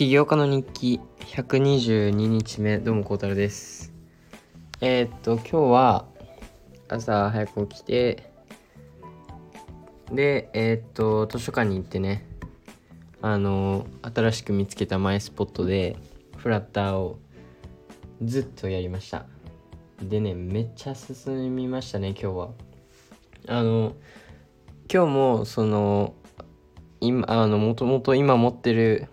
起業家の日記122日目どうも孝太郎です。えー、っと今日は朝早く起きてでえー、っと図書館に行ってねあの新しく見つけたマイスポットでフラッターをずっとやりました。でねめっちゃ進みましたね今日は。あの今日もその今あのもともと今持ってる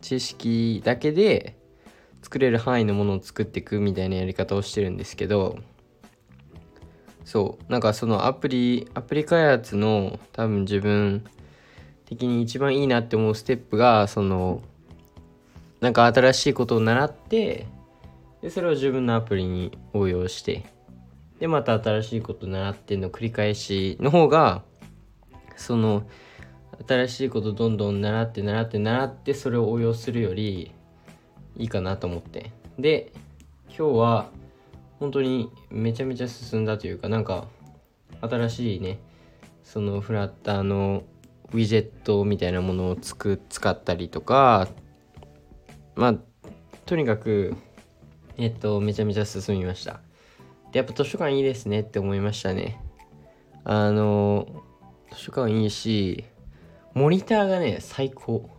知識だけで作れる範囲のものを作っていくみたいなやり方をしてるんですけどそうなんかそのアプリアプリ開発の多分自分的に一番いいなって思うステップがそのなんか新しいことを習ってでそれを自分のアプリに応用してでまた新しいことを習っての繰り返しの方がその新しいことどんどん習って習って習ってそれを応用するよりいいかなと思って。で今日は本当にめちゃめちゃ進んだというかなんか新しいねそのフラッターのウィジェットみたいなものをつく使ったりとかまあとにかくえっとめちゃめちゃ進みました。でやっぱ図書館いいですねって思いましたね。あの図書館いいしモニターがね最高。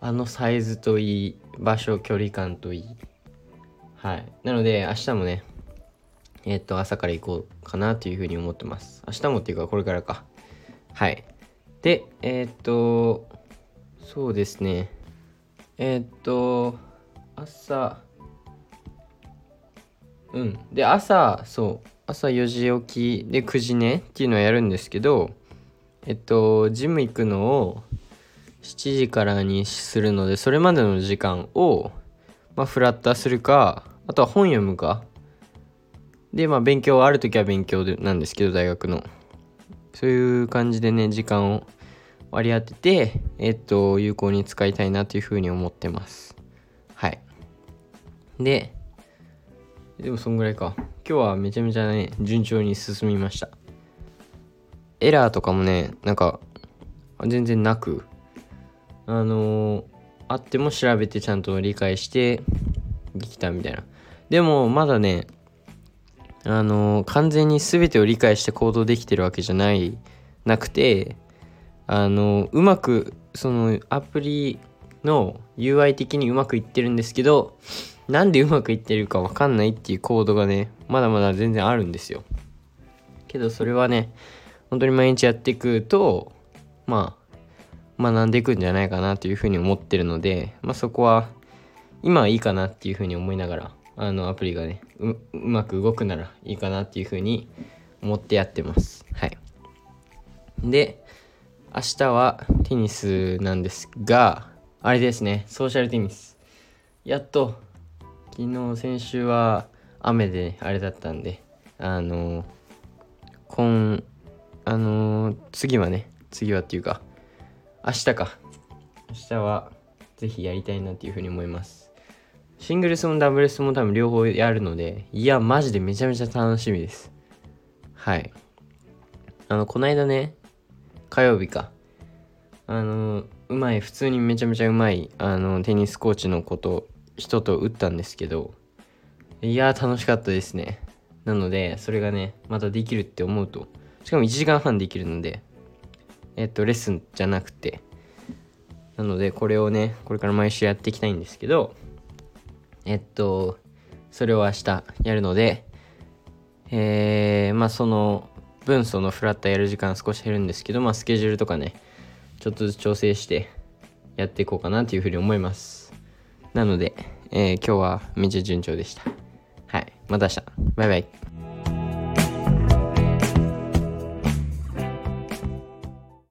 あのサイズといい場所距離感といい。はい。なので明日もねえっ、と朝から行こうかなというふうに思ってます。明日もっていうかこれからか。はい。でえっ、とそうですね。えっ、と朝うん。で朝そう。朝4時起きで9時ねっていうのをやるんですけどえっとジム行くのを7時からにするのでそれまでの時間を、まあ、フラッターするかあとは本読むか。でまあ勉強はある時は勉強でなんですけど大学の。そういう感じでね時間を割り当ててえっと有効に使いたいなというふうに思ってます。はい。ででもそんぐらいか。今日はめちゃめちゃね順調に進みました。エラーとかもねなんか全然なくあのー、あっても調べてちゃんと理解してできたみたいな。でもまだねあのー、完全に全てを理解して行動できてるわけじゃないなくてあのー、うまくそのアプリの UI 的にうまくいってるんですけどなんでうまくいってるかわかんないっていうコードがねまだまだ全然あるんですよ。けどそれはね本当に毎日やっていくとまあ学んでいくんじゃないかなというふうに思ってるので、まあ、そこは今はいいかなっていうふうに思いながらあのアプリがねうまく動くならいいかなっていうふうに思ってやってます。はい。で明日はテニスなんですがあれですねソーシャルテニス。やっと昨日先週は雨であれだったんであの今あのー、次はね、次はっていうか、明日か。明日は、ぜひやりたいなっていうふうに思います。シングルスもダブルスも多分両方やるので、いや、マジでめちゃめちゃ楽しみです。はい。あの、こないだね、火曜日か。あの、うまい、普通にめちゃめちゃうまい、あの、テニスコーチのこと、人と打ったんですけど、いや楽しかったですね。なので、それがね、またできるって思うと、しかも1時間半できるので、えっと、レッスンじゃなくて、なので、これをね、これから毎週やっていきたいんですけど、えっと、それを明日やるので、えー、まあその分そのフラットやる時間少し減るんですけど、まあスケジュールとかね、ちょっとずつ調整してやっていこうかなというふうに思います。なので、えー、今日はめっちゃ順調でした。はい。また明日。バイバイ。